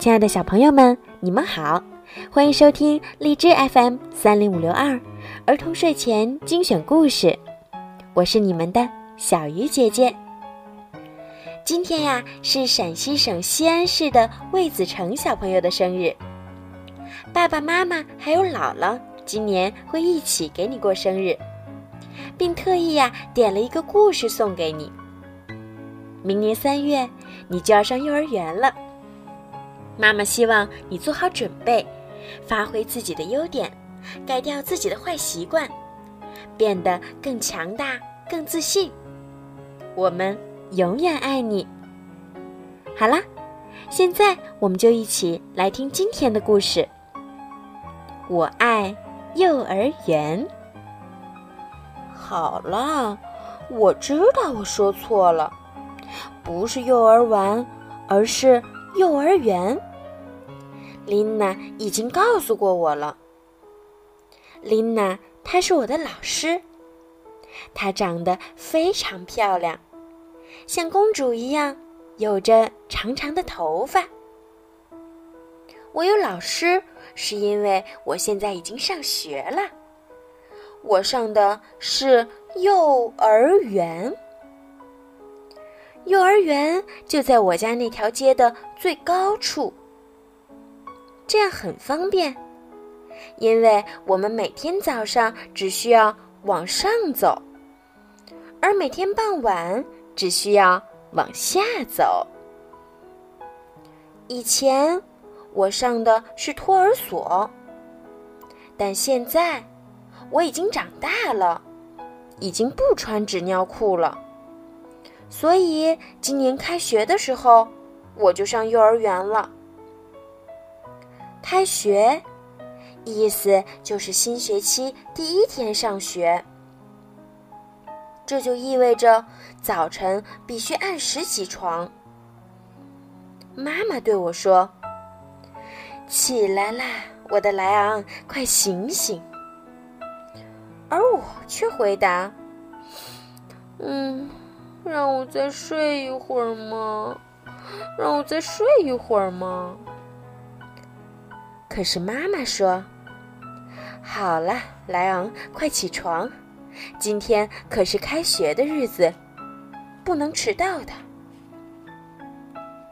亲爱的小朋友们，你们好，欢迎收听荔枝 FM 三零五六二儿童睡前精选故事，我是你们的小鱼姐姐。今天呀，是陕西省西安市的魏子成小朋友的生日，爸爸妈妈还有姥姥今年会一起给你过生日，并特意呀点了一个故事送给你。明年三月，你就要上幼儿园了。妈妈希望你做好准备，发挥自己的优点，改掉自己的坏习惯，变得更强大、更自信。我们永远爱你。好啦，现在我们就一起来听今天的故事。我爱幼儿园。好了，我知道我说错了，不是幼儿园，而是幼儿园。琳娜已经告诉过我了。琳娜，她是我的老师。她长得非常漂亮，像公主一样，有着长长的头发。我有老师，是因为我现在已经上学了。我上的是幼儿园。幼儿园就在我家那条街的最高处。这样很方便，因为我们每天早上只需要往上走，而每天傍晚只需要往下走。以前我上的是托儿所，但现在我已经长大了，已经不穿纸尿裤了，所以今年开学的时候我就上幼儿园了。开学，意思就是新学期第一天上学。这就意味着早晨必须按时起床。妈妈对我说：“起来啦，我的莱昂，快醒醒！”而我却回答：“嗯，让我再睡一会儿嘛，让我再睡一会儿嘛。”可是妈妈说：“好了，莱昂，快起床，今天可是开学的日子，不能迟到的。”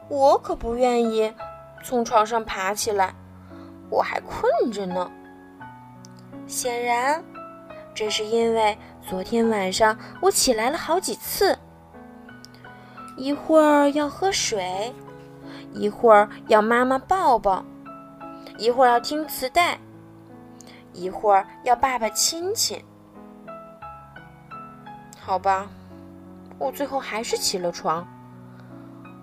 我可不愿意从床上爬起来，我还困着呢。显然，这是因为昨天晚上我起来了好几次，一会儿要喝水，一会儿要妈妈抱抱。一会儿要听磁带，一会儿要爸爸亲亲。好吧，我最后还是起了床。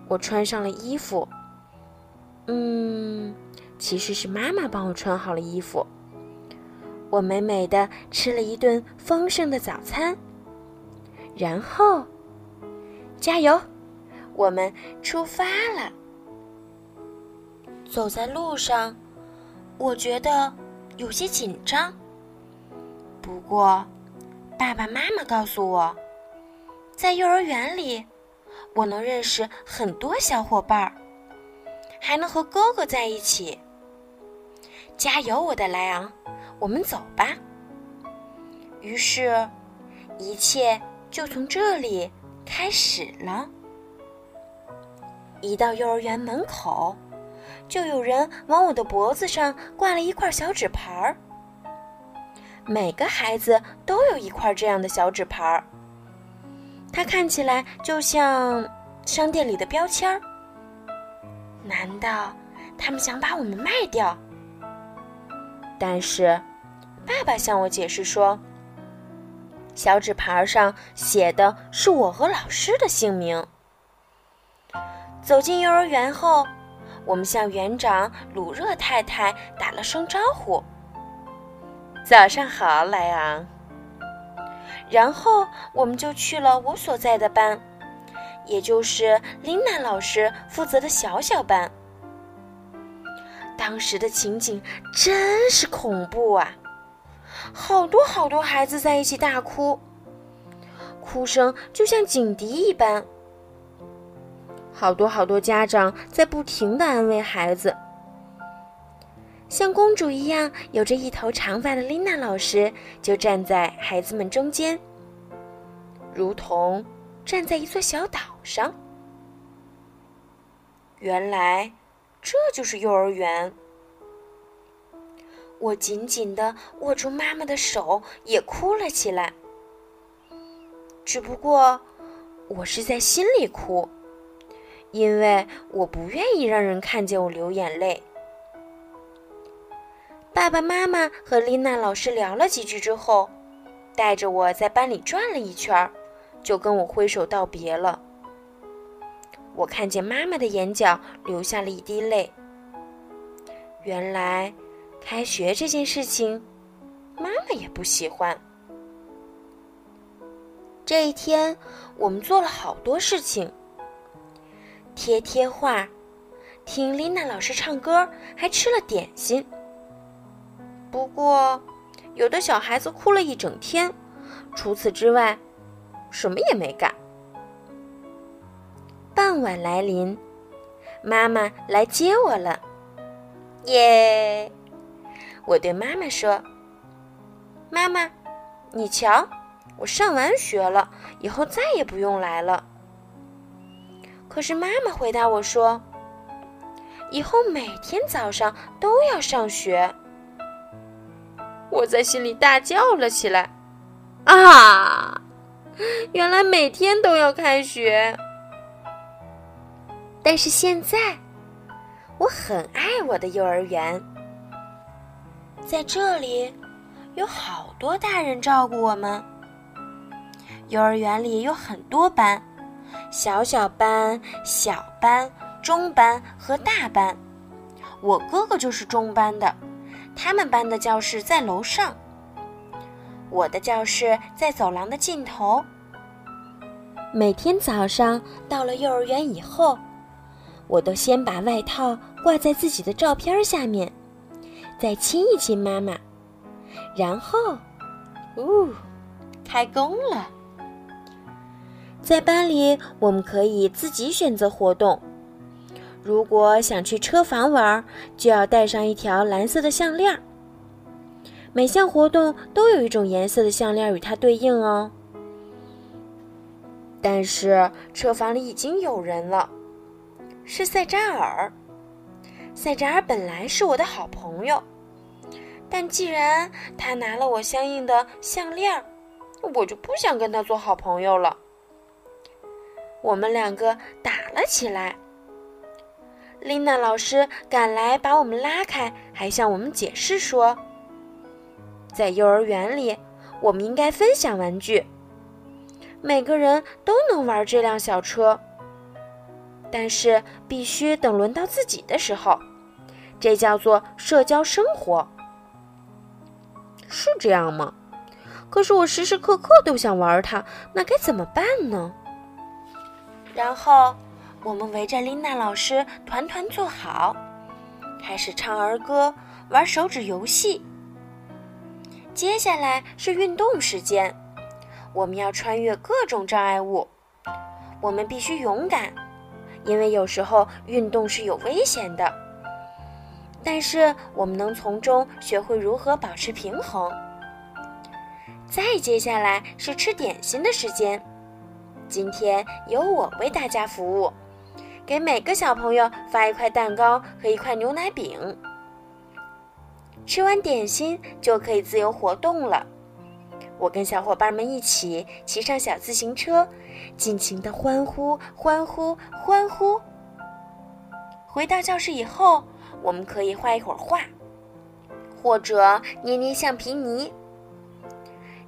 我穿上了衣服。嗯，其实是妈妈帮我穿好了衣服。我美美的吃了一顿丰盛的早餐，然后，加油，我们出发了。走在路上。我觉得有些紧张，不过爸爸妈妈告诉我，在幼儿园里，我能认识很多小伙伴儿，还能和哥哥在一起。加油，我的莱昂，我们走吧。于是，一切就从这里开始了。一到幼儿园门口。就有人往我的脖子上挂了一块小纸牌儿。每个孩子都有一块这样的小纸牌儿，它看起来就像商店里的标签儿。难道他们想把我们卖掉？但是，爸爸向我解释说，小纸牌上写的是我和老师的姓名。走进幼儿园后。我们向园长鲁热太太打了声招呼：“早上好，莱昂。”然后我们就去了我所在的班，也就是琳娜老师负责的小小班。当时的情景真是恐怖啊！好多好多孩子在一起大哭，哭声就像警笛一般。好多好多家长在不停的安慰孩子。像公主一样有着一头长发的琳娜老师就站在孩子们中间，如同站在一座小岛上。原来，这就是幼儿园。我紧紧的握住妈妈的手，也哭了起来。只不过，我是在心里哭，因为我不愿意让人看见我流眼泪。爸爸妈妈和丽娜老师聊了几句之后，带着我在班里转了一圈，就跟我挥手道别了。我看见妈妈的眼角流下了一滴泪。原来，开学这件事情，妈妈也不喜欢。这一天，我们做了好多事情：贴贴画，听丽娜老师唱歌，还吃了点心。不过，有的小孩子哭了一整天，除此之外，什么也没干。傍晚来临，妈妈来接我了，耶！我对妈妈说：“妈妈，你瞧，我上完学了，以后再也不用来了。”可是妈妈回答我说：“以后每天早上都要上学。”我在心里大叫了起来：“啊！原来每天都要开学！但是现在，我很爱我的幼儿园，在这里有好多大人照顾我们。幼儿园里有很多班，小小班、小班、中班和大班。我哥哥就是中班的。”他们班的教室在楼上，我的教室在走廊的尽头。每天早上到了幼儿园以后，我都先把外套挂在自己的照片下面，再亲一亲妈妈，然后，呜，开工了。在班里，我们可以自己选择活动。如果想去车房玩，就要带上一条蓝色的项链。每项活动都有一种颜色的项链与它对应哦。但是车房里已经有人了，是塞扎尔。塞扎尔本来是我的好朋友，但既然他拿了我相应的项链，我就不想跟他做好朋友了。我们两个打了起来。琳娜老师赶来把我们拉开，还向我们解释说：“在幼儿园里，我们应该分享玩具，每个人都能玩这辆小车。但是必须等轮到自己的时候，这叫做社交生活。是这样吗？可是我时时刻刻都想玩它，那该怎么办呢？”然后。我们围着琳娜老师团团坐好，开始唱儿歌、玩手指游戏。接下来是运动时间，我们要穿越各种障碍物。我们必须勇敢，因为有时候运动是有危险的。但是我们能从中学会如何保持平衡。再接下来是吃点心的时间，今天由我为大家服务。给每个小朋友发一块蛋糕和一块牛奶饼。吃完点心就可以自由活动了。我跟小伙伴们一起骑上小自行车，尽情的欢呼、欢呼、欢呼。回到教室以后，我们可以画一会儿画，或者捏捏橡皮泥。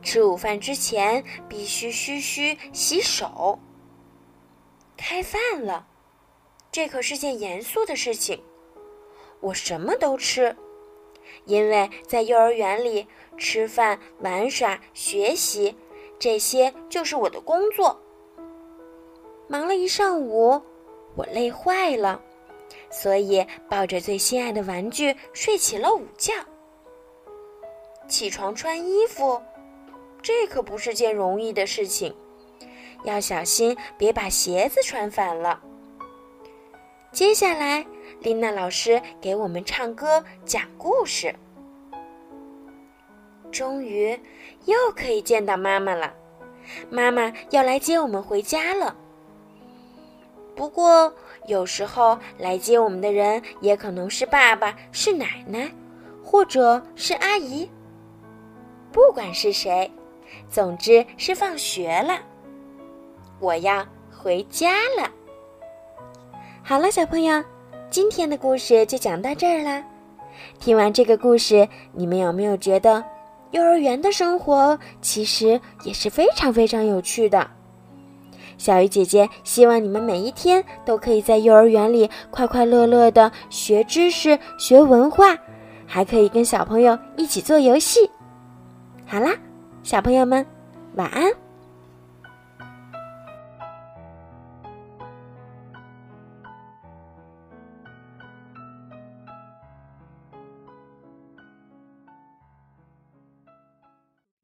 吃午饭之前必须嘘嘘洗手。开饭了。这可是件严肃的事情，我什么都吃，因为在幼儿园里吃饭、玩耍、学习，这些就是我的工作。忙了一上午，我累坏了，所以抱着最心爱的玩具睡起了午觉。起床穿衣服，这可不是件容易的事情，要小心别把鞋子穿反了。接下来，琳娜老师给我们唱歌讲故事。终于，又可以见到妈妈了。妈妈要来接我们回家了。不过，有时候来接我们的人也可能是爸爸、是奶奶，或者是阿姨。不管是谁，总之是放学了，我要回家了。好了，小朋友，今天的故事就讲到这儿啦。听完这个故事，你们有没有觉得幼儿园的生活其实也是非常非常有趣的？小鱼姐姐希望你们每一天都可以在幼儿园里快快乐乐的学知识、学文化，还可以跟小朋友一起做游戏。好啦，小朋友们，晚安。